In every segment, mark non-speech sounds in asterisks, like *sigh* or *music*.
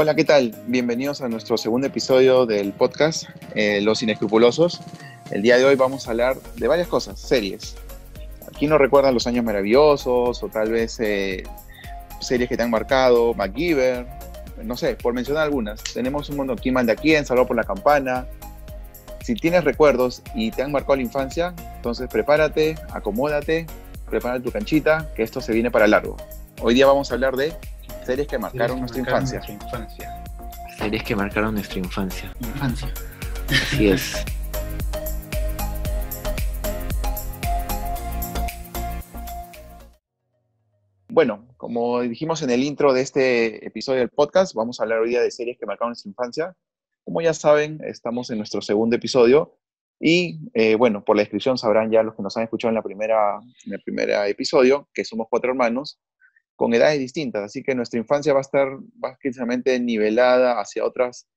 Hola, ¿qué tal? Bienvenidos a nuestro segundo episodio del podcast eh, Los Inescrupulosos. El día de hoy vamos a hablar de varias cosas, series. Aquí nos recuerdan los años maravillosos o tal vez eh, series que te han marcado, MacGyver, no sé, por mencionar algunas. Tenemos un mundo aquí manda quién, Salvado por la Campana. Si tienes recuerdos y te han marcado la infancia, entonces prepárate, acomódate, prepara tu canchita, que esto se viene para largo. Hoy día vamos a hablar de series que marcaron nuestra infancia. infancia. Series que marcaron nuestra infancia. Infancia. Así es. Bueno, como dijimos en el intro de este episodio del podcast, vamos a hablar hoy día de series que marcaron nuestra infancia. Como ya saben, estamos en nuestro segundo episodio y, eh, bueno, por la descripción sabrán ya los que nos han escuchado en, la primera, en el primer episodio que somos cuatro hermanos con edades distintas, así que nuestra infancia va a estar básicamente nivelada hacia otras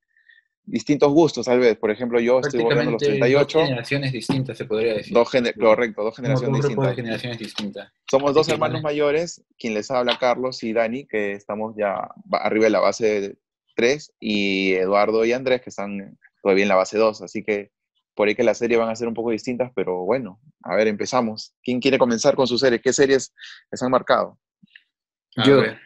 distintos gustos, tal vez. Por ejemplo, yo estoy volviendo a los 38. Dos generaciones distintas, se podría decir. Dos correcto, dos generaciones distintas. de generaciones distintas. Somos dos hermanos mayores, quien les habla Carlos y Dani, que estamos ya ba- arriba de la base de 3, y Eduardo y Andrés, que están todavía en la base 2. Así que por ahí que las series van a ser un poco distintas, pero bueno, a ver, empezamos. ¿Quién quiere comenzar con sus series? ¿Qué series les han marcado? A Yo- ver,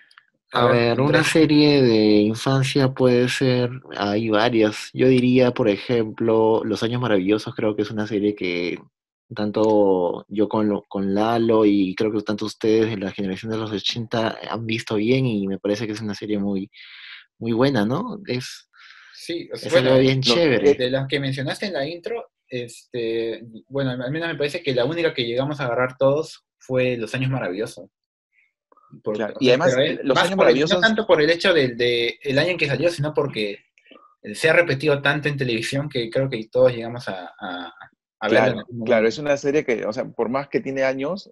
A ver, una serie de infancia puede ser, hay varias. Yo diría, por ejemplo, Los Años Maravillosos, creo que es una serie que tanto yo con, lo- con Lalo y creo que tanto ustedes de la generación de los 80 han visto bien y me parece que es una serie muy, muy buena, ¿no? Es, Sí, o sea, es bueno, algo bien chévere. de las que mencionaste en la intro, este, bueno, al menos me parece que la única que llegamos a agarrar todos fue Los Años Maravillosos. Por- Claro, o y además, es Los Años el- no tanto por el hecho del de, el año en que salió, sino porque se ha repetido tanto en televisión que creo que todos llegamos a, a, a Claro, es una serie que, o sea, por más que tiene años,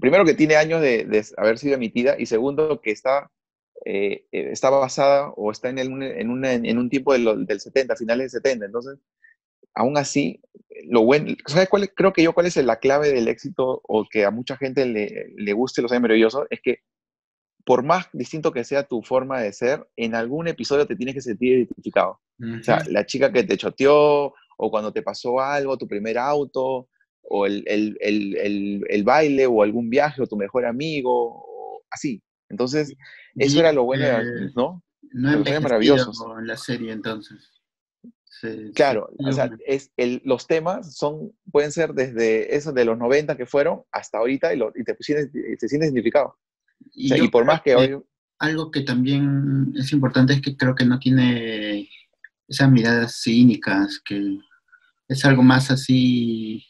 primero que tiene años de, de haber sido emitida y segundo que está, eh, eh, está basada o está en, el- en, una- en un tiempo de lo- del 70, finales del 70. Entonces, aún así, lo bueno, ¿sabes cuál, creo que yo cuál es la clave del éxito o que a mucha gente le, le guste Los Años Maravillosos? Es que por más distinto que sea tu forma de ser, en algún episodio te tienes que sentir identificado. O sea, la chica que te choteó, o cuando te pasó algo, tu primer auto, o el, el- el- el- baile, o algún viaje, o tu mejor amigo, así. Entonces, eso Y, era lo bueno, eh, ¿no? No años maravillosos. con la serie entonces. Claro, o sea, es el, los temas son, pueden ser desde esos de los 90 que fueron hasta ahorita y, lo- y te, sientes, te sientes identificado. Y O sea, yo y por más que hoy... Algo que también es importante es que creo que no tiene esas miradas cínicas, que es algo más así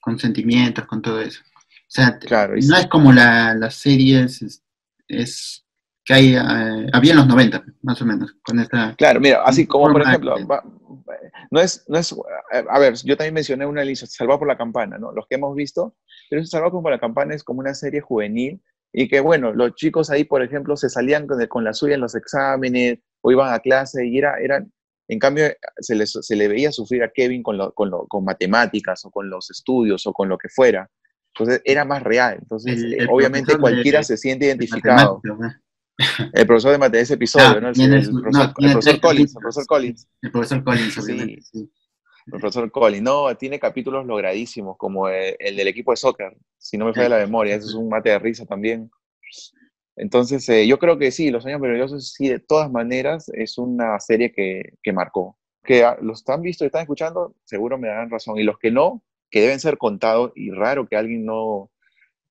con sentimientos, con todo eso. O sea, Claro, no sí. es como la, las series es, es que hay, eh, había en los 90, más o menos, con esta... Claro, mira, así como por ejemplo, va- no es, no es, a ver, yo también mencioné una lista, Salvado por la Campana, ¿no? Los que hemos visto, pero Salvado por la Campana es como una serie juvenil y que, bueno, los chicos ahí, por ejemplo, se salían con, con la suya en los exámenes o iban a clase y era, eran, en cambio, se, les, se le veía sufrir a Kevin con, lo- con, lo- con matemáticas o con los estudios o con lo que fuera. Entonces era más real. Entonces, El- eh, el obviamente cualquiera de- se siente de identificado. matemáticas. El profesor de mate- ese episodio, Ah, ¿no? El, profesor, Collins, el profesor Collins. El profesor Collins, Sí. obviamente. sí. El profesor Collins, no, tiene capítulos logradísimos, como el, el del equipo de soccer, si no me falla la memoria, eso es un mate de risa también. Entonces, eh, yo creo que sí, Los Años Maravillosos, sí, de todas maneras, es una serie que, que marcó. Que ah, los que han visto y están escuchando, seguro me darán razón. Y los que no, que deben ser contados, y raro que alguien no,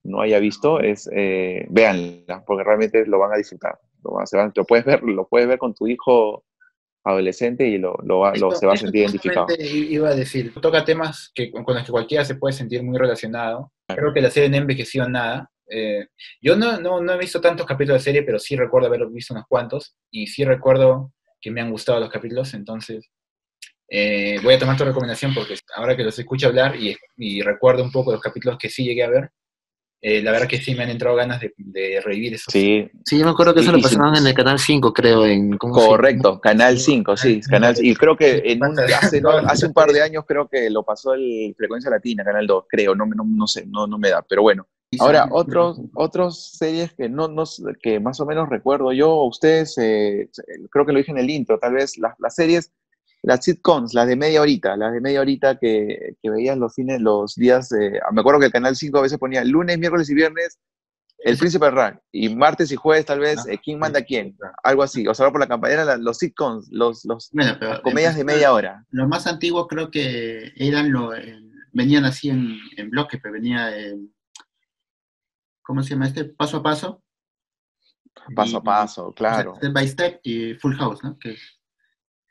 no haya visto, es eh, véanla, porque realmente lo van a disfrutar. Lo, van a- se van- lo puedes ver, lo puedes ver con tu hijo adolescente y lo, lo va- lo- se va a sentir identificado. Iba a decir, toca temas que, con los que cualquiera se puede sentir muy relacionado. Creo que la serie no envejeció nada. Eh, yo no, no, no he visto tantos capítulos de serie, pero sí recuerdo haber visto unos cuantos y sí recuerdo que me han gustado los capítulos, entonces eh, voy a tomar tu recomendación porque ahora que los escucho hablar y, y recuerdo un poco los capítulos que sí llegué a ver, eh, la verdad que sí me han entrado ganas de, de revivir esos. Sí, Sí, yo me acuerdo que eso lo y pasaban en el canal 5, creo, en... correcto, Canal 5, sí, Canal, y creo que en un- Pasa- hace, no, *laughs* hace un par de años creo que lo pasó el Frecuencia Latina, Canal 2, creo, no, me- no, no sé, no, no me da, pero bueno, Ahora, otros, otros series que no, no, que más o menos recuerdo yo, ustedes, eh, creo que lo dije en el intro, tal vez las, las series, las sitcoms, las de media horita, las de media horita que, que veías los fines, los días, eh, me acuerdo que el Canal 5 a veces ponía lunes, miércoles y viernes, El Príncipe Rank, y martes y jueves tal vez, Ah, eh, ¿Quién manda a quién? Algo así, o sea, por la campanera, la- los sitcoms, los, los Bueno, pero, las comedias de eh, media hora. Lo más antiguo creo que eran lo, el- venían así en, en bloque, pero venía ¿cómo se llama este? Paso a paso. Paso a paso, claro. step by step y Full House, ¿no? Que,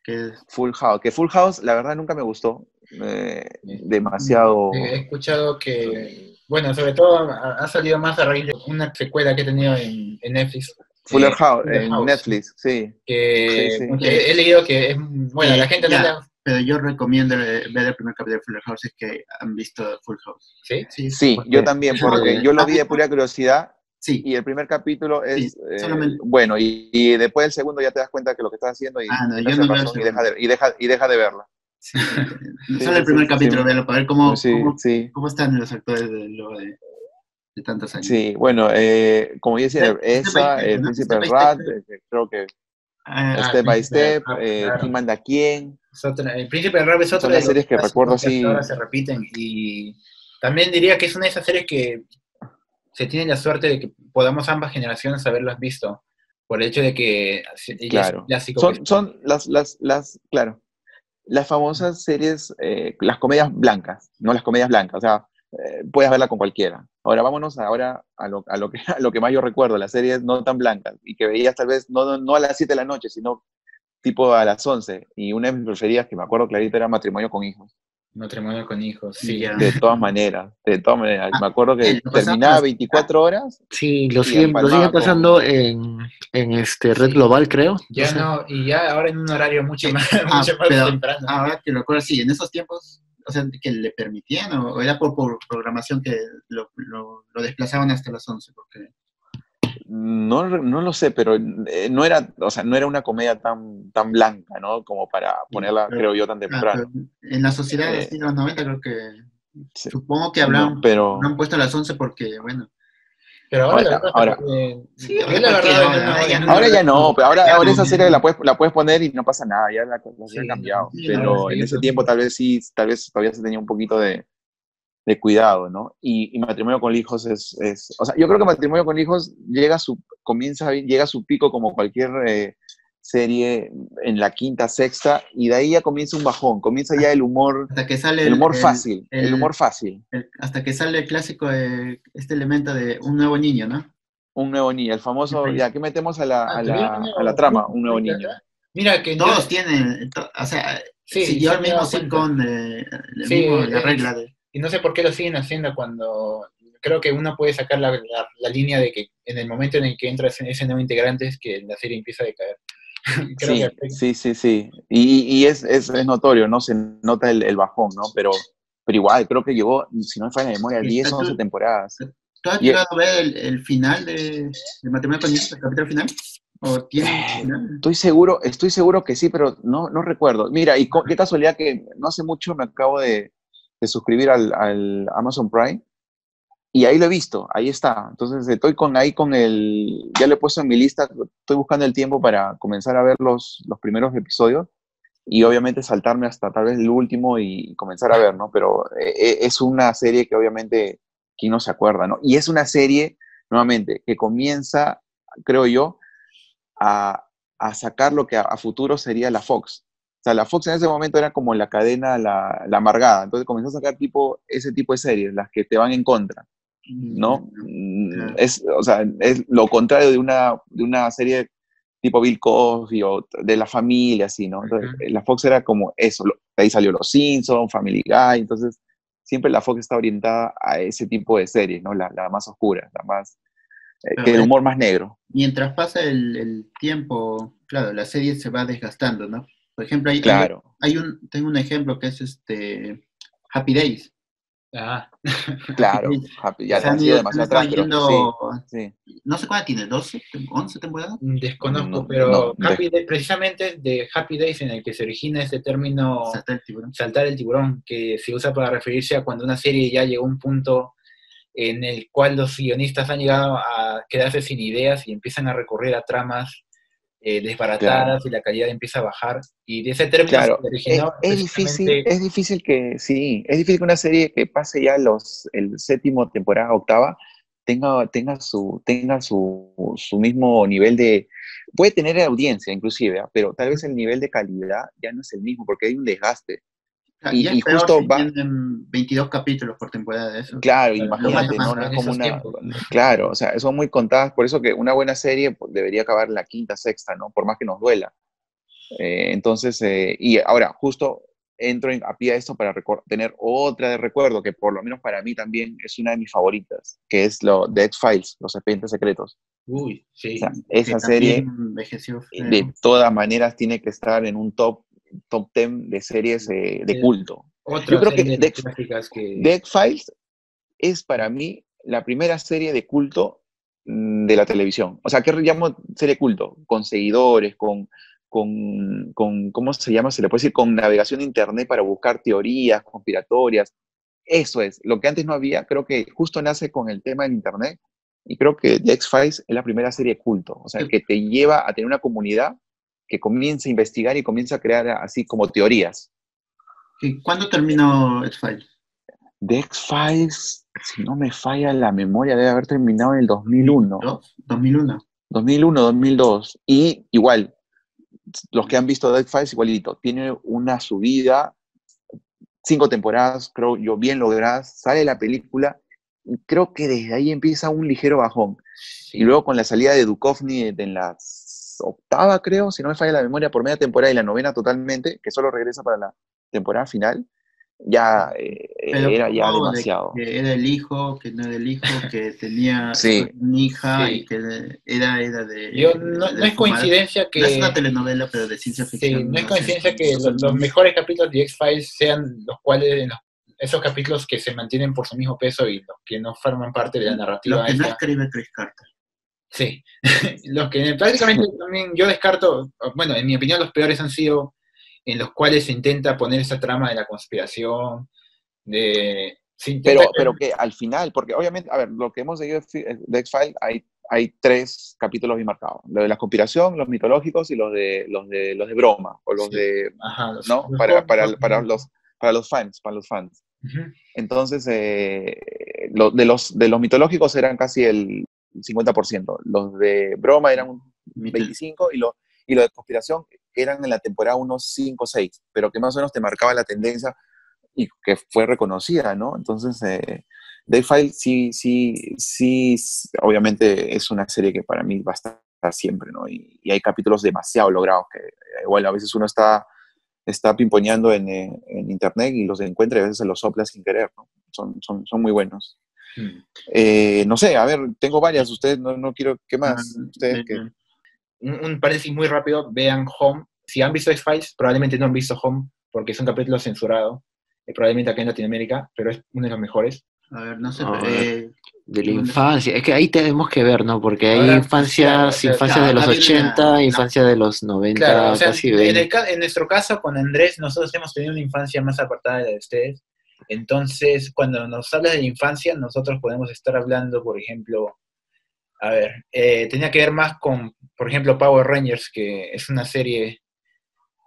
que Full House, que Full House, la verdad, nunca me gustó. eh, demasiado. He escuchado que, bueno, sobre todo ha, salido más a raíz de una secuela que he tenido en, en Netflix. Fuller eh, House, Fuller en House, Netflix, sí. Que, Sí, sí. que he leído que es, bueno, la gente no Ya. le ha- pero yo recomiendo eh, ver el primer capítulo de Full House si es que han visto Full House. ¿sí? Sí, yo también, porque Eh, yo lo ¿has vi de pura curiosidad Sí, y el primer capítulo es Sí, eh, bueno y, y después el segundo ya te das cuenta que lo que estás haciendo y, Ah, no, yo no veo y deja, de, y, deja, y deja de verla. sí. Sí, solo el primer sí, capítulo, sí. verlo, para ver cómo, sí, cómo, sí, cómo están los actores de, luego de, de tantos años. sí. Bueno, eh, como yo decía, esa, step, El ¿no? Príncipe Step Rat, step. eh, creo que Ah, Ah, Step by Step, Rap, eh, claro. ¿Quién manda a quién? Otra- el Príncipe del Rap es otra Son de las series que recuerdo así. ahora se repiten y también diría que es una de esas series que se tiene la suerte de que podamos ambas generaciones haberlas visto por el hecho de que Claro. Son, son las, las, las, claro, las famosas series, eh, las comedias blancas, no las comedias blancas, o sea, eh, puedes verla con cualquiera. Ahora vámonos ahora a lo, a lo, que, *laughs* a lo que más yo recuerdo, las series no tan blancas y que veías tal vez no, no, no a las 7 de la noche, sino tipo a las 11. Y una de mis preferidas que me acuerdo clarito era Matrimonio con Hijos. Matrimonio con hijos, sí. Ya. De todas maneras, de todas maneras. Me acuerdo que Ah, terminaba las- 24 horas. Sí, lo siguen, lo con- pasando en, en este Red Sí. Global, creo. Ya sé. no, y ya ahora en un horario mucho más, Ah, *laughs* mucho más pero temprano. ahora que lo recuerdo, sí, en esos tiempos, o sea, que le permitían, o, o era por, por programación que lo, lo, lo desplazaban hasta las 11, porque No, no lo sé, pero eh, no era, o sea, no era una comedia tan, tan blanca, ¿no? Como para ponerla, pero- creo yo, tan temprano. pero en la sociedad Eh, de los 90 creo que, Sí. supongo que hablaban, No, pero lo han puesto a las 11 porque, bueno, Pero ahora, Ahora- eh, Sí, la verdad, ya no- ahora ya no, pero ahora, ahora no, esa serie la puedes, la puedes poner y no pasa nada, ya la, la Sí, han cambiado. sí, pero no, en ese tiempo tal vez sí, tal vez todavía se tenía un poquito de, de cuidado, ¿no? Y, y matrimonio con hijos es, es, o sea, yo creo que matrimonio con hijos llega a su, comienza, llega a su pico como cualquier eh, serie en la quinta, sexta, y de ahí ya comienza un bajón, comienza ya el humor, hasta que sale el humor el- fácil, el, el- humor fácil. el- hasta que sale el clásico de este elemento de un nuevo niño, ¿no? Un nuevo niño, el famoso, Sí. ya, ¿qué metemos a la, Ah, a ¿tuvieron la, a la trama? Un nuevo niño. Mira que yo- Todos tienen, to- o sea, Sí, siguió el mismo sitcom de, el Sí, mismo- la regla de... Y no sé por qué lo siguen haciendo cuando creo que uno puede sacar la, la- la línea de que en el momento en el que entra ese, ese nuevo integrante es que la serie empieza a decaer. *laughs* creo Sí, que sí, sí, sí. Y, y es, es, es notorio, ¿no? Se nota el, el bajón, ¿no? Pero, pero igual, creo que llegó, si no me falla la memoria, Sí, 10 o pero 11 tú- temporadas. ¿Tú has Y- llegado a ver el, el final de, de Matrimonio con el capítulo final? ¿O tiene un final? Estoy seguro, estoy seguro que sí, pero no, no recuerdo. Mira, y co- qué casualidad que no hace mucho me acabo de, de suscribir al, Amazon Prime y ahí lo he visto, ahí está. Entonces estoy con ahí con el, ya lo he puesto en mi lista, estoy buscando el tiempo para comenzar a ver los, los primeros episodios y obviamente saltarme hasta tal vez el último y comenzar a ver, ¿no? Pero eh, eh, es una serie que obviamente, ¿quién no se acuerda, no? Y es una serie, nuevamente, que comienza, creo yo, a, a sacar lo que a futuro sería la Fox. O sea, la Fox en ese momento era como la cadena, la, la amargada. Entonces comenzó a sacar tipo, ese tipo de series, las que te van en contra, ¿no? Mm, Claro. Es, o sea, es lo contrario de una, de una serie tipo Bill Cosby o de la familia, así, ¿no? Entonces, Ujú. la Fox era como eso. de ahí salió Los Simpsons, Family Guy. Entonces, siempre la Fox está orientada a ese tipo de series, ¿no? La, la más oscura, la más... eh, Pero el humor más negro. Mientras pasa el, el tiempo, claro, la serie se va desgastando, ¿no? Por ejemplo, hay, Claro. hay un, tengo un ejemplo que es este Happy Days. Ah, *laughs* Claro. Happy- ya Se han ha sido ido- demasiado han atrás, pero yendo- sí, sí. No sé cuánto tiene, 12, 11 temporadas. desconozco, No, pero no, Happy Day- precisamente de Happy Days en el que se origina ese término Saltar el tiburón. saltar el tiburón, que se usa para referirse a cuando una serie ya llegó a un punto en el cual los guionistas han llegado a quedarse sin ideas y empiezan a recurrir a tramas eh, desbaratadas y la calidad empieza a bajar. Y de ese término Claro, se originó es, es difícil, es difícil que, sí, es difícil que una serie que pase ya los, el séptimo temporada, octava, tenga, tenga, su, tenga su, su mismo nivel de, puede tener audiencia inclusive, ¿ah? pero tal vez el nivel de calidad ya no es el mismo porque hay un desgaste. Y- justo si va- tienen 22 capítulos por temporada de eso. Claro, imagínate, no, es como una, tiempos. claro, o sea, son muy contadas, por eso que una buena serie pues, debería acabar la quinta, sexta, ¿no? Por más que nos duela. Eh, entonces, eh, y ahora, justo entro en- a pie a esto para tener otra de recuerdo, que por lo menos para mí también es una de mis favoritas, que es lo de X-Files, Los Expedientes Secretos. Uy, sí. O sea, que esa serie de todas maneras tiene que estar en un top, top 10 de series eh, de culto. Otra yo creo que serie de- clásicas que... The X-Files es para mí la primera serie de culto mm, de la televisión. O sea, ¿qué llamo serie culto? Con seguidores, con, con, con, ¿cómo se llama? Se le puede decir con navegación de internet para buscar teorías conspiratorias. Eso es, lo que antes no había, creo que justo nace con el tema del internet y creo que The X-Files es la primera serie culto, o sea, que te lleva a tener una comunidad que comienza a investigar y comienza a crear así como teorías. ¿Y ¿Cuándo terminó X-Files? The X-Files, si no me falla la memoria, debe haber terminado en el 2001. ¿Dos? 2001. 2001, 2002. Y igual, los que han visto The X-Files, igualito, tiene una subida, cinco temporadas, creo yo, bien logradas, sale la película, y creo que desde ahí empieza un ligero bajón. Y luego con la salida de Duchovny en la octava, creo, si no me falla la memoria, por media temporada y la novena totalmente, que solo regresa para la temporada final, ya eh, era ya ¿cómo de demasiado. Que era el hijo, que no era el hijo, que *laughs* tenía Sí. una hija Sí. y que era, era de. Yo, no, de no es coincidencia que... No es una telenovela, pero de ciencia Sí, ficción. no es coincidencia que los, los mejores capítulos de X-Files sean los cuales, en los- esos capítulos que se mantienen por su mismo peso y los que no forman parte de la narrativa. Lo que no escribe Chris Carter. Sí, *laughs* los que prácticamente también yo descarto, bueno, en mi opinión los peores han sido en los cuales se intenta poner esa trama de la conspiración, de... Pero, pero que al final, porque obviamente, a ver, lo que hemos seguido de X-Files, hay, hay tres capítulos bien marcados. Lo de la conspiración, los mitológicos y los de, los de, los de broma, o los Sí. de, Ajá, los- ¿no? los Para, para, para los, para los fans, para los fans. Entonces, eh, lo- de, los, de los mitológicos eran casi el 50%. Los de broma eran un 25% y lo, y lo de conspiración eran en la temporada unos 5 o 6, pero que más o menos te marcaba la tendencia y que fue reconocida, ¿no? Entonces, eh, Dayfile sí, sí, sí, obviamente es una serie que para mí va a estar siempre, ¿no? Y, y hay capítulos demasiado logrados que, eh, bueno, a veces uno está, está pimponeando en, eh, en internet y los encuentra y a veces se los sopla sin querer, ¿no? Son, son, son muy buenos. Mm. Eh, no sé, a ver, tengo varias, ustedes no, no quiero, ¿qué más? Ah, Ustedes eh, que... un, un paréntesis muy rápido, vean Home. Si han visto X-Files, probablemente no han visto Home, porque es un capítulo censurado, eh, probablemente acá en Latinoamérica, pero es uno de los mejores. A ver, no sé. A pero, ver. eh, De la infancia, es que ahí tenemos que ver, ¿no? Porque hay Ahora, infancias, claro, infancias claro, de los la- 80, la- infancia de los 90, Claro, o sea, casi en, 20. el en nuestro caso, con Andrés, nosotros hemos tenido una infancia más apartada de la de ustedes. Entonces, cuando nos hablas de la infancia, nosotros podemos estar hablando, por ejemplo, a ver, eh, tenía que ver más con, por ejemplo, Power Rangers, que es una serie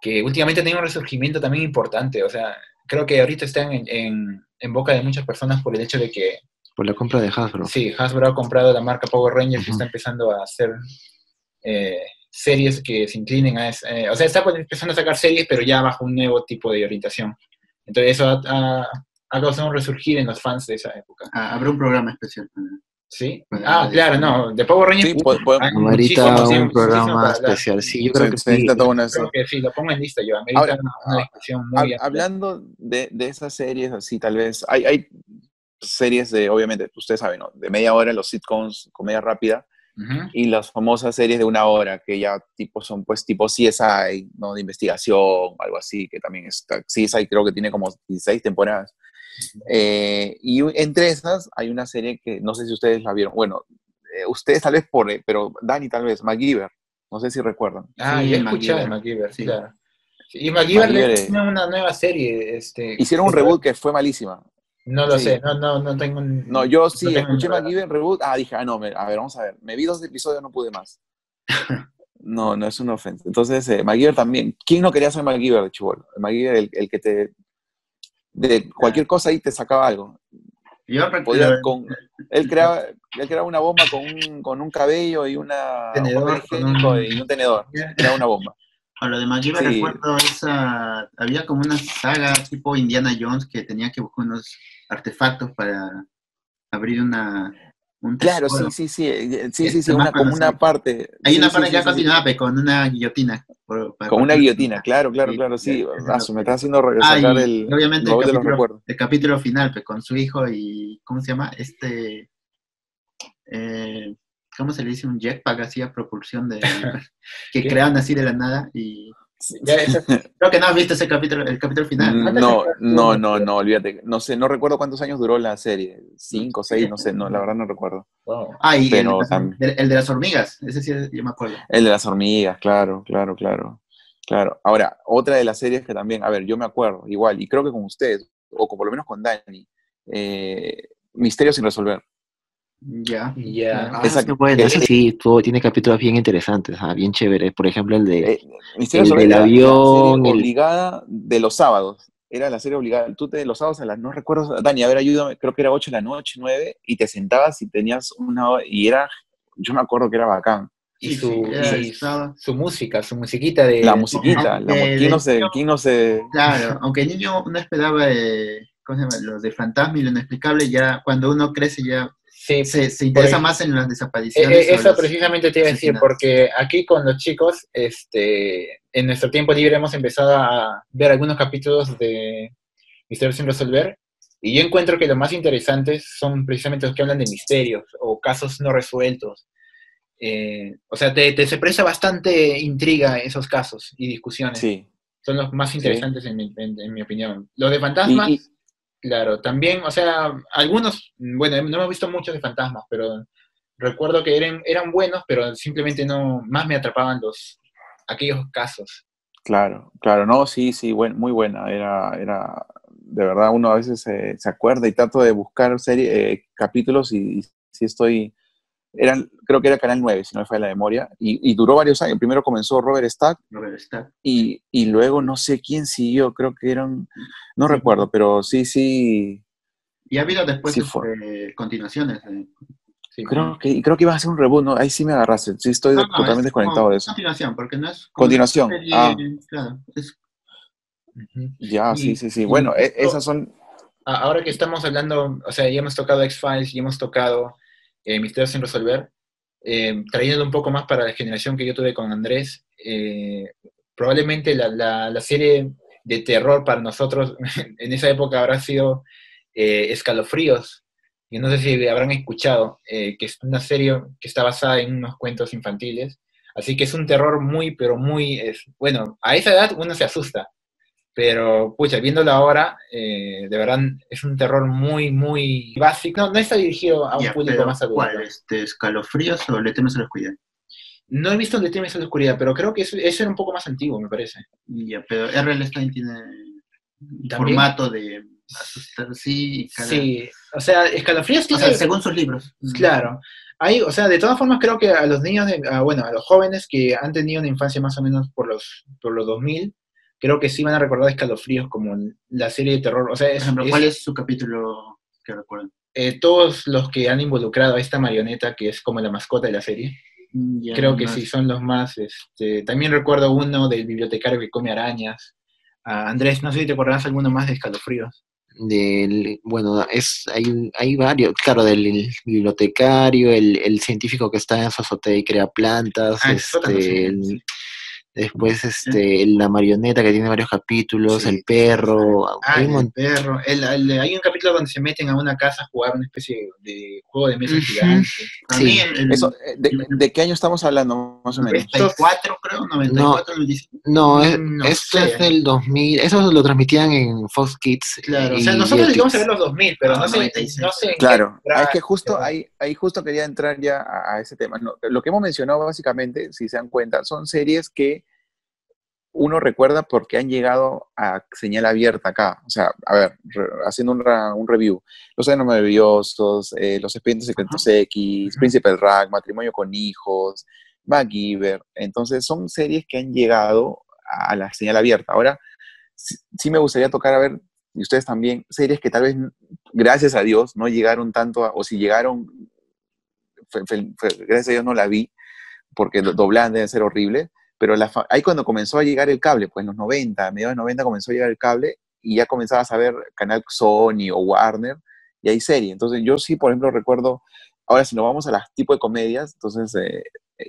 que últimamente ha tenido un resurgimiento también importante. O sea, creo que ahorita están en, en- en boca de muchas personas por el hecho de que, Por la compra de Hasbro. sí, Hasbro ha comprado la marca Power Rangers y está empezando a hacer eh, series que se inclinen a esa, eh, o sea, está empezando a sacar series, pero ya bajo un nuevo tipo de orientación. Entonces eso ha, ha- ha causado un resurgir en los fans de esa época. ah, habrá un programa especial. ¿Sí? Ah, claro, no, de Power Rangers. Sí, po- hay Amerita un programa especial. Sí, yo creo que se sí. necesita toda una- Creo que sí, lo pongo en lista yo. Amerita Ahora, una, una discusión Hab- muy hablando de, de esas series así, tal vez, hay, hay series de, obviamente, ustedes saben, ¿no? De media hora, los sitcoms, comedia rápida, Ujú. y las famosas series de una hora, que ya tipo son pues tipo CSI, ¿no? De investigación, algo así, que también está, CSI creo que tiene como 16 temporadas. Eh, y entre esas hay una serie que no sé si ustedes la vieron, bueno, eh, ustedes tal vez por, pero Dani tal vez, MacGyver, no sé si recuerdan. Ah, Sí, ya de MacGyver. Sí. claro. Y MacGyver MacGyver, le- eh. tiene una nueva serie. Este, Hicieron un reboot que fue malísima. No lo Sí. sé, no, no, no tengo un... No, yo sí tengo escuché MacGyver Reboot. Ah, dije, ah, no, me- a ver, vamos a ver. Me vi dos episodios, no pude más. *laughs* No, no es una ofensa. Entonces, eh, MacGyver también. ¿Quién no quería ser MacGyver de chivolo? MacGyver, el, el que te. De cualquier cosa ahí te sacaba algo. Yo Podía con, él, creaba, él creaba una bomba con un, con un cabello y una, Tenedor, un con un- y un tenedor. *laughs* Creaba una bomba. A lo de MacGyver Sí. recuerdo esa, había como una saga tipo Indiana Jones que tenía que buscar unos artefactos para abrir una, un Claro, sí, tesoro. sí, sí. eh, Sí, sí, Este sí, una, como una parte. Hay sí, una sí, parte sí, que sí, sí. pe, con una guillotina. por- para Con una guillotina, claro, claro, Sí, claro, sí. Ah, me está haciendo re- Ah, sacar y el, obviamente el capítulo, el capítulo final pe, con su hijo y, ¿cómo se llama? Este, eh, ¿cómo se le dice? Un jetpack así a propulsión de, *laughs* que ¿Qué? crean así de la nada y Ya, eso- creo que no has visto ese capítulo, el capítulo final. Mm, ¿Cuántas No, no, no, no, olvídate. No sé, no recuerdo cuántos años duró la serie. Cinco, seis, no sé, no, la verdad no recuerdo. wow. Ah, y el, de las- tam- el- el de las hormigas, ese sí yo me acuerdo. El de las hormigas, claro, claro, claro. Claro. Ahora, otra de las series que también, a ver, yo me acuerdo, igual, y creo que con ustedes, o con- por lo menos con Dani, eh, Misterios sin resolver. Ya. Ya. Ah, Esa- es buena, eh, esa sí, tuvo- tiene capítulos bien interesantes, ah, bien chéveres. Por ejemplo, el de... Eh, El del la avión, serie el- obligada de los sábados. Era la serie obligada. Tú te los sábados a las, no recuerdo, Dani, a ver, ayúdame, creo que era 8 de la noche, 9, y te sentabas y tenías una hora, y era, yo me acuerdo que era bacán. Y su, sí, y su música, su musiquita de... La musiquita, la mu- de- ¿quién no se, quién no se, Claro, aunque el niño no esperaba eh, ¿cómo se llama? lo de fantasma y lo inexplicable, ya cuando uno crece ya Sí, se, se interesa ejemplo, más en las Eh, desapariciones. eh, o eso precisamente te iba a decir, porque aquí con los chicos, este, en nuestro tiempo libre hemos empezado a ver algunos capítulos de Misterios sin resolver, y yo encuentro que los más interesantes son precisamente los que hablan de misterios o casos no resueltos. Eh, o sea, te, te se presta bastante intriga esos casos y discusiones. sí. Son los más interesantes en, mi, en- en mi opinión. Los de fantasmas, Y- y- claro, también, o sea, algunos, bueno, no hemos visto muchos de fantasmas, pero recuerdo que eran, eran buenos, pero simplemente no, más me atrapaban los, aquellos casos. Claro, claro, no, sí, sí, buen- muy buena. Era, era, de verdad, uno a veces se acuerda y trato de buscar serie, eh, capítulos y, y estoy, eran, creo que era Canal 9, si no me falla la memoria, y, y duró varios años. Primero comenzó Robert Stack Robert Stack. y, y luego no sé quién siguió, creo que eran, no Sí. recuerdo, pero sí, sí, Y ha habido después Sí este, continuaciones. eh. Sí. creo que, creo que iba a ser un reboot, ¿no? Ahí sí me agarraste, sí estoy No, no, totalmente es desconectado de eso. Continuación, porque no es. Continuación, serie, ah. Claro, es Ujú. Ya, Y- sí, sí, sí. Bueno, e- esas son, Ahora que estamos hablando, o sea, ya hemos tocado X-Files y hemos tocado eh, sin resolver, eh, trayéndolo un poco más para la generación que yo tuve con Andrés, eh, probablemente la, la- serie de terror para nosotros *laughs* en esa época habrá sido eh, Escalofríos. Y no sé si habrán escuchado, eh, que es una serie que está basada en unos cuentos infantiles. Así que es un terror muy, pero muy, es, bueno, a esa edad uno se asusta. Pero, pucha, viéndolo ahora, eh, de verdad es un terror muy, muy básico. No, no está dirigido a un ya, público más adulto. ¿Cuál? Este, ¿Escalofríos o Le temes a la oscuridad? No he visto el de Temes en la oscuridad, pero creo que eso, eso era un poco más antiguo, me parece. Ya, pero R.L. Stein tiene formato de asustar, sí, Sí, o sea, Escalofríos O tiene... sea, según sus libros. Claro. Hay, o sea, de todas formas creo que a los niños, de- a, bueno, a los jóvenes que han tenido una infancia más o menos por los, por los 2000, creo que sí van a recordar Escalofríos como la serie de terror. O sea, Por ejemplo, ¿cuál es su capítulo que recuerdan? eh, todos los que han involucrado a esta marioneta que es como la mascota de la serie, Ya, creo que sí son los más. Este, también recuerdo uno del bibliotecario que come arañas. Ah, Andrés, no sé si te acordarás alguno más de Escalofríos. del, bueno, es, hay, un- hay varios, claro, del bibliotecario, el, el científico que está en su azotea y crea plantas, Ah, el-. Después este, la marioneta que tiene varios capítulos, Sí. el perro, Ah, hay un el perro. El- el- hay un capítulo donde se meten a una casa a jugar una especie de juego de mesa Ujú. gigante. Para sí. mí, el, eso, eh, de, de qué año estamos hablando, más o menos? 94, creo, 94, lo dice. No, es- No esto sé. es del 2000, eso lo transmitían en Fox Kids. Claro, o sea, nosotros llegamos a ver los 2000, pero Ah, no, sé, 96. no sé Claro, es que justo ahí, ahí justo quería entrar ya a, a ese tema. No, lo que hemos mencionado básicamente, si se dan cuenta, son series que uno recuerda porque han llegado a señal abierta acá. O sea, a ver, haciendo un, un, review. Los años maravillosos, eh, Los expedientes secretos X, Príncipe del Rack, Matrimonio con hijos, MacGyver. Entonces, son series que han llegado a la señal abierta. Ahora, sí, me gustaría tocar, a ver, y ustedes también, series que tal vez, gracias a Dios, no llegaron tanto, o si llegaron, gracias a Dios no la vi, porque doblan deben ser horribles, pero ahí cuando comenzó a llegar el cable, pues en los 90, a mediados de 90 comenzó a llegar el cable y ya comenzabas a ver canal Sony o Warner y hay serie. Entonces yo sí, por ejemplo, recuerdo, ahora si nos vamos a las tipos de comedias, entonces eh,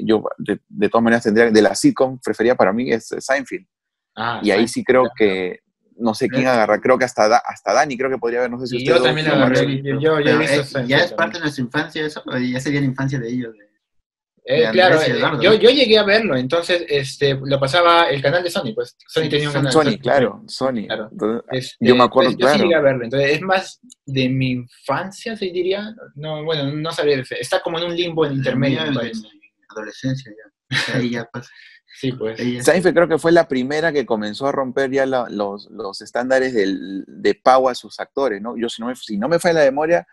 yo de, todas maneras tendría, de la sitcom preferida para mí es Seinfeld. Ah, y ahí sí creo que, no sé quién agarra, creo que hasta, hasta Dani creo que podría haber, no sé si usted... Yo también agarré, yo, yo, he visto ¿Ya es parte de nuestra infancia eso? ¿O ya sería la infancia de ellos? Eh, claro, eh, yo, yo, llegué a verlo, entonces este, lo pasaba el canal de Sony, pues Sony tenía un canal. Sony, claro, Sony. Este, yo me acuerdo, pues, yo llegué a verlo, entonces es más de mi infancia, se diría, no, bueno, no sabía, está como en un limbo en intermedio. adolescencia ya, ahí ya pasa. Sí, pues. Seinfeld creo que fue la primera que comenzó a romper ya los, los, estándares del, de pago a sus actores, ¿no? Yo si no me, si no me falla la memoria,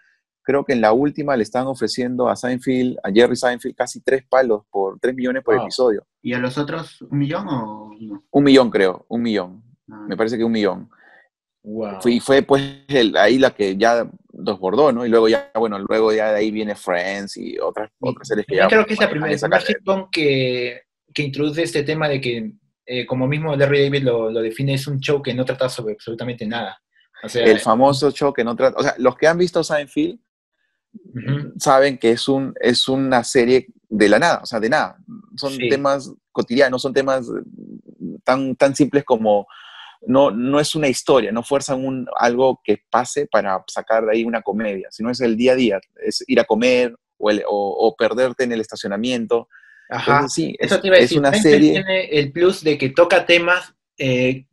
creo que en la última le están ofreciendo a Seinfeld, a Jerry Seinfeld, casi tres palos por tres millones por episodio. ¿Y a los otros un millón o no? Un millón, creo, un millón. Ah. Me parece que un millón. Wow. y fue pues ahí la que ya desbordó, ¿no? Y luego ya, bueno, luego ya de ahí viene Friends y otras, otras series que ya... Creo que es la primera, sitcom que, que introduce este tema de que, eh, como mismo Larry David lo, lo define, es un show que no trata sobre absolutamente nada. el famoso show que no trata, o sea, los que han visto Seinfeld saben que es, un, es una serie de la nada, o sea, de nada. Son temas cotidianos, son temas tan, tan simples como no, no es una historia, no fuerzan un, algo que pase para sacar de ahí una comedia, sino es el día a día, es ir a comer o, o, perderte en el estacionamiento. Ajá, sí, eso te iba a decir. Es una serie... Tiene el plus de que toca temas, eh,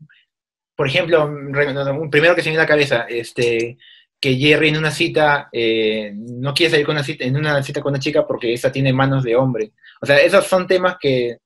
por ejemplo, un primero que se me viene a la cabeza, este, que Jerry en una cita eh, no quiere salir con una cita, en una cita con una chica porque esa tiene manos de hombre. O sea, esos son temas que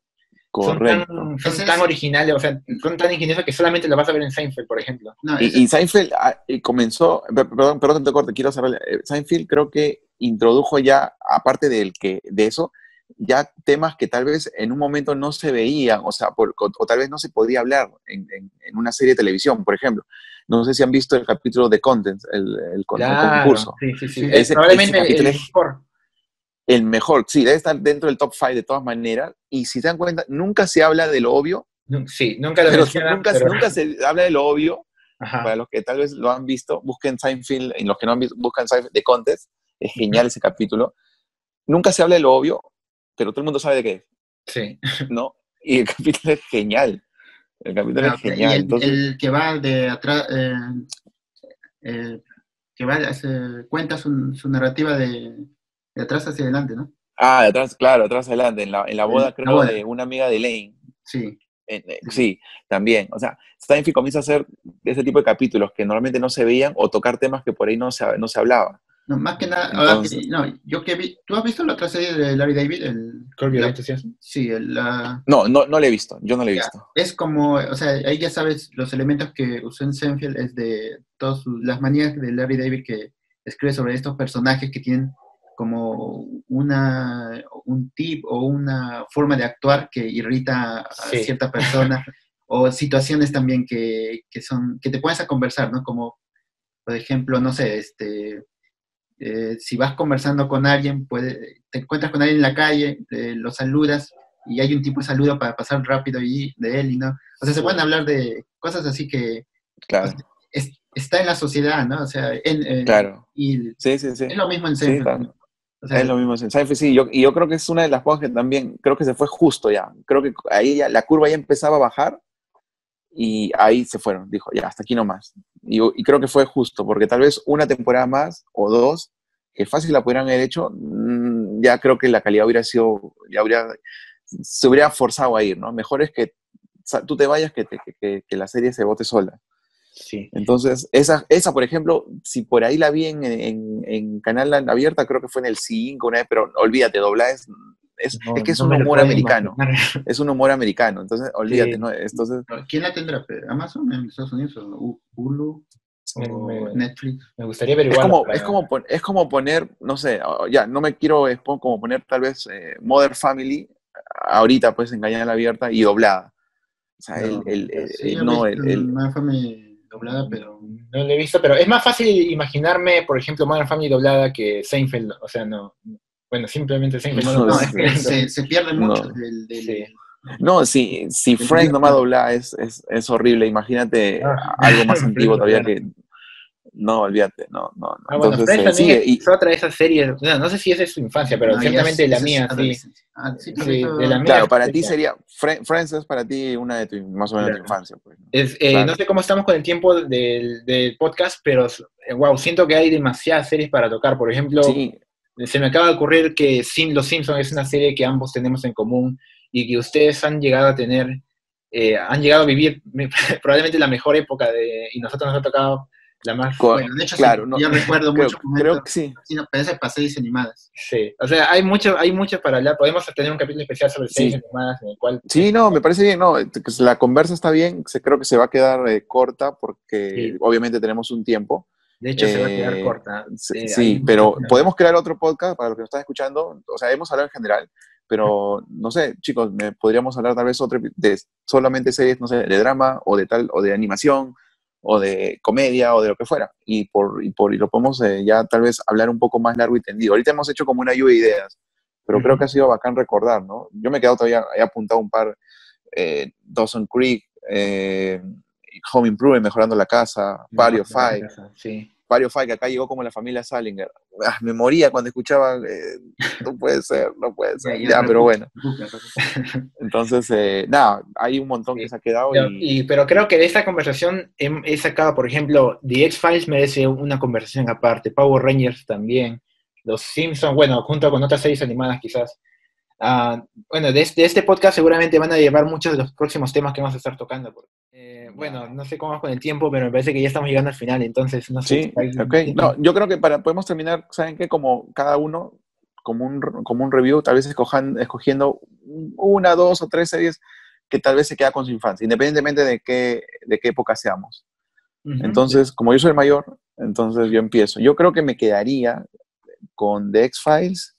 son tan, originales, o sea, son tan ingeniosos que solamente lo vas a ver en Seinfeld, por ejemplo. y, Seinfeld ah, comenzó, perdón, perdón, te corto, quiero cerrar. Eh, Seinfeld creo que introdujo ya, aparte del que, de eso, ya temas que tal vez en un momento no se veían, o sea, o, tal vez no se podía hablar en, una serie de televisión, por ejemplo. No sé si han visto el capítulo de Content, el, el, concurso. Sí, sí, sí. probablemente el mejor. El mejor, sí, debe estar dentro del top 5 de todas maneras. Y si se dan cuenta, nunca se habla de lo obvio. Sí, nunca lo nunca, nunca se habla de lo obvio. Para los que tal vez lo han visto, busquen Seinfeld, en los que no han visto, buscan Seinfeld de Contest. Es genial ese capítulo. Nunca se habla de lo obvio, pero todo el mundo sabe de qué Sí. ¿No? Y el capítulo es genial. El capítulo es genial. El, que va de atrás, eh, eh, que va, cuenta su, narrativa de, atrás hacia adelante, ¿no? Ah, de atrás, claro, atrás adelante. En la, en la boda, creo, de una amiga de Lane. Sí. Eh, sí, también. O sea, Steinfeld comienza a hacer ese tipo de capítulos que normalmente no se veían o tocar temas que por ahí no se, no se hablaba. No, más que nada, no, yo que vi, ¿tú has visto la otra serie de Larry David? El, Sí, la... No, no, no la he visto, yo no la he visto. Es como, o sea, ahí ya sabes, los elementos que usó en Senfield es de todas las manías de Larry David que escribe sobre estos personajes que tienen como una, un tip o una forma de actuar que irrita a cierta persona *laughs* o situaciones también que, que, son, que te pones a conversar, ¿no? Como, por ejemplo, no sé, este eh, si vas conversando con alguien, puede, te encuentras con alguien en la calle, eh, lo saludas y hay un tipo de saludo para pasar rápido y de él y no. O sea, se pueden hablar de cosas así que claro. está en la sociedad, ¿no? O sea, en, claro. Y sí, sí, sí. Es lo mismo en Seinfeld. es lo mismo en Seinfeld, sí. Yo, y yo creo que es una de las cosas que también, creo que se fue justo ya. Creo que ahí ya, la curva ya empezaba a bajar y ahí se fueron. Dijo, ya, hasta aquí nomás. Y, y creo que fue justo, porque tal vez una temporada más o dos que fácil la pudieran haber hecho, mm, ya creo que la calidad hubiera sido, ya habría, se hubiera forzado a ir, ¿no? Mejor es que tú te vayas que, que, que la serie se vote sola. Sí. Entonces, esa, esa, por ejemplo, si por ahí la vi en, en, canal abierta, creo que fue en el 5, una vez, pero olvídate, doblajes, es, No- es que es no un humor americano. imaginar. *laughs* Es un humor americano. Entonces, olvídate, Sí. ¿no? Entonces, ¿Quién la tendrá? ¿Amazon en Estados Unidos? ¿O U- Hulu? Me- ¿O me- Netflix? Me gustaría es averiguar. es, como, es como poner, no sé, ya, no me quiero, es como poner tal vez eh, Modern Family, ahorita pues en Cañada Abierta y doblada. O sea, el, No, el- el- Sí, el- yo no, he el, visto el- una fame doblada, pero... No lo he visto, pero es más fácil imaginarme, por ejemplo, Modern Family doblada que Seinfeld. O sea, no. Bueno, simplemente. No, es que *laughs* se, se pierde No. mucho del... del- Sí. No, si, si Friends nomás doblada es, es, es horrible, imagínate Ah. algo más *laughs* antiguo todavía que... No, olvídate, no, no. no. Ah, bueno, Entonces, Friends eh, y- es otra de esas series. No, no sé si esa es su infancia, pero No, ciertamente es- la mía, sí. Ah, sí, pero Sí, eso- de la mía. claro, para ti sería, Friends es para ti una de tu, más o menos de tu Claro. infancia. Pues, eh, Claro. No sé cómo estamos con el tiempo del, del podcast, pero wow, siento que hay demasiadas series para tocar. Por ejemplo, Sí, se me acaba de ocurrir que Sim, Los Simpsons es una serie que ambos tenemos en común y que ustedes han llegado a tener, eh, han llegado a vivir me- *laughs* probablemente la mejor época de, y nosotros nos ha tocado la más... Co- Bueno, de hecho, claro, sí, no, yo recuerdo *laughs* creo, muchos creo que sí. sí, para series animadas. Sí, o sea, hay mucho, hay mucho para hablar. Podemos tener un capítulo especial sobre Sí. series animadas en el cual... Sí, no, me parece bien, no, que la conversa está bien, creo que se va a quedar eh, corta porque Sí. obviamente tenemos un tiempo. De hecho, se va a quedar Eh, corta. Sí, Eh, sí, pero podemos crear otro podcast para los que nos están escuchando. O sea, hemos hablado en general, pero no sé, chicos, me podríamos hablar tal vez otro de solamente series, no sé, de drama o de tal o de animación o de comedia o de lo que fuera. Y por y por y lo podemos eh, ya tal vez hablar un poco más largo y tendido. Ahorita hemos hecho como una lluvia de ideas, pero creo que ha sido bacán recordar, ¿no? Yo me he quedado todavía, he apuntado un par, eh, Dawson Creek, eh, Home Improvement, Mejorando la Casa, Barrio Five. Sí. Mario Fay, que acá llegó como la familia Salinger. Ah, me moría cuando escuchaba, eh, no puede ser, no puede ser. *laughs* Ya, pero bueno. *laughs* Entonces, eh, nada, hay un montón que se ha quedado Pero, y, y- pero creo que de esta conversación he, he sacado, por ejemplo, The X-Files merece una conversación aparte, Power Rangers también, Los Simpsons, bueno, junto con otras series animadas quizás. Ah, bueno, de este, de este podcast seguramente van a llevar muchos de los próximos temas que vamos a estar tocando. porque, eh, bueno, no sé cómo vamos con el tiempo, pero me parece que ya estamos llegando al final, entonces no sé. sí, si hay- ok. No, yo creo que para, podemos terminar, ¿saben qué? Como cada uno, como un, como un review, tal vez escojan, escogiendo una, dos o tres series que tal vez se queda con su infancia, independientemente de qué, de qué época seamos. Ujú. Entonces, como yo soy el mayor, entonces yo empiezo. Yo creo que me quedaría con The X-Files,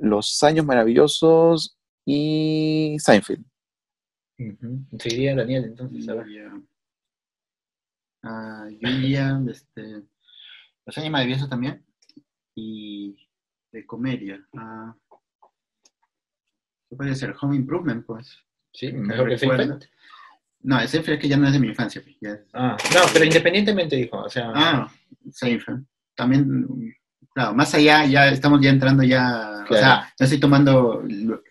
Los Años Maravillosos y Seinfeld. Ujú. Seguiría Daniel, entonces, a ver. Ah, yo iría, este, los años maravillosos también, y de comedia. Ah, ¿Qué puede ser? Home Improvement, pues. Sí, mejor que. Seinfeld. No, el Seinfeld es que ya no es de mi infancia. pues, ya es- Ah, no, pero independientemente dijo, o sea, Ah, Seinfeld. También, claro, más allá ya estamos ya entrando ya, o Claro. sea, no estoy tomando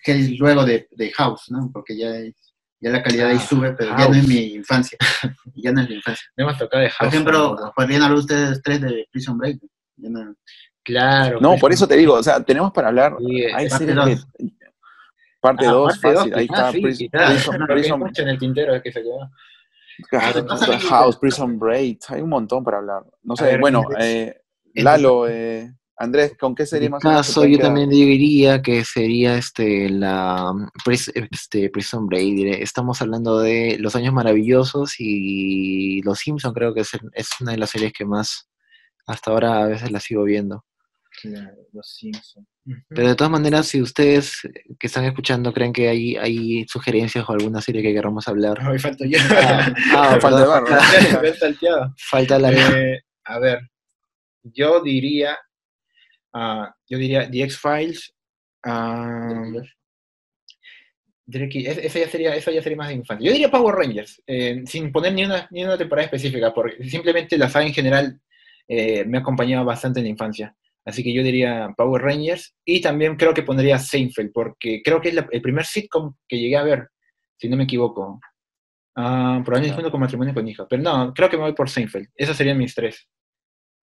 que es luego de, de House, ¿no? Porque ya, es- ya la calidad ahí Ah, sube, pero ya no es House. mi infancia. *laughs* ya no es mi infancia. no hemos tocado de Por House ejemplo, tampoco. podrían hablar ustedes tres de Prison Break. Ya no- claro. No, pues, por eso te digo, o sea, tenemos para hablar. Sí, Hay parte series dos. que. Parte Ah, 2, parte fácil. dos, Ahí quizás, está. sí. Prison, Creo que hay Prison- mucho en el tintero que se quedó. ah, House, Prison Break. Hay un montón para hablar. No sé, ver, bueno, eh, Lalo, eh, Andrés, ¿con qué mi más caso, yo también diría que sería este la este, Prison Break. diré. Estamos hablando de Los Años Maravillosos y Los Simpson creo que es, el- es una de las series que más hasta ahora a veces la sigo viendo. Claro, los Simpsons. Pero de todas maneras, si ustedes que están escuchando creen que hay, hay sugerencias o alguna serie que queramos hablar, Hoy falto yo. ah, ah, *laughs* Falta falta, *laughs* falta la Eh, a ver, yo diría, ah, yo diría The X-Files. ah, esa ya sería, eso ya sería más de infancia. Yo diría Power Rangers, eh, sin poner ni una, ni una temporada específica, porque simplemente la saga en general eh, me ha acompañado bastante en la infancia. Así que yo diría Power Rangers y también creo que pondría Seinfeld, porque creo que es la- el primer sitcom que llegué a ver, si no me equivoco. Ah, probablemente uno con matrimonio con hija, pero no, creo que me voy por Seinfeld. Esos serían mis tres.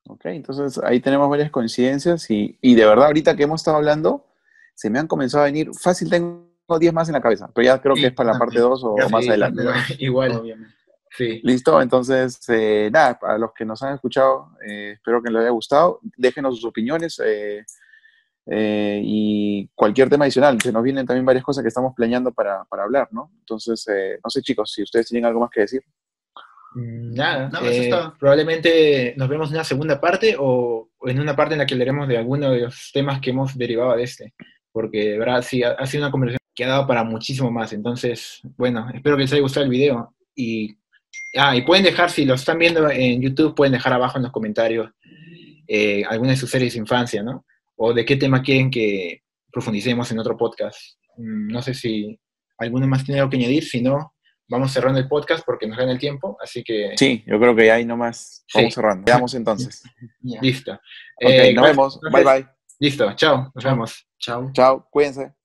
Ok, entonces ahí tenemos varias coincidencias y, y de verdad ahorita que hemos estado hablando, se me han comenzado a venir, fácil tengo 10 más en la cabeza, pero ya creo Sí, que es para la parte también. 2 o, más adelante. Igual, obviamente. sí. Listo, entonces, eh, nada, para los que nos han escuchado, eh, espero que les haya gustado. Déjenos sus opiniones. eh, eh, y cualquier tema adicional. Se nos vienen también varias cosas que estamos planeando para, para hablar, ¿no? Entonces, eh, no sé chicos, si ustedes tienen algo más que decir. Mm, Nada, eso eh, está. probablemente nos vemos en una segunda parte o o en una parte en la que hablaremos de alguno de los temas que hemos derivado de este, porque de verdad sí, ha, ha sido una conversación que ha dado para muchísimo más, entonces, bueno, espero que les haya gustado el video y, ah, y pueden dejar, si lo están viendo en YouTube, pueden dejar abajo en los comentarios eh, alguna de sus series de infancia, ¿no? O de qué tema quieren que profundicemos en otro podcast. Mm, No sé si alguno más tiene algo que añadir, si no, vamos cerrando el podcast porque nos gana el tiempo, así que Sí, yo creo que ahí nomás vamos Sí. cerrando. Veamos entonces. *laughs* Ya. listo. Ok, Eh, nos vemos. Bye entonces, bye. Listo, chao, nos Chao. vemos. Chao. Chao, cuídense.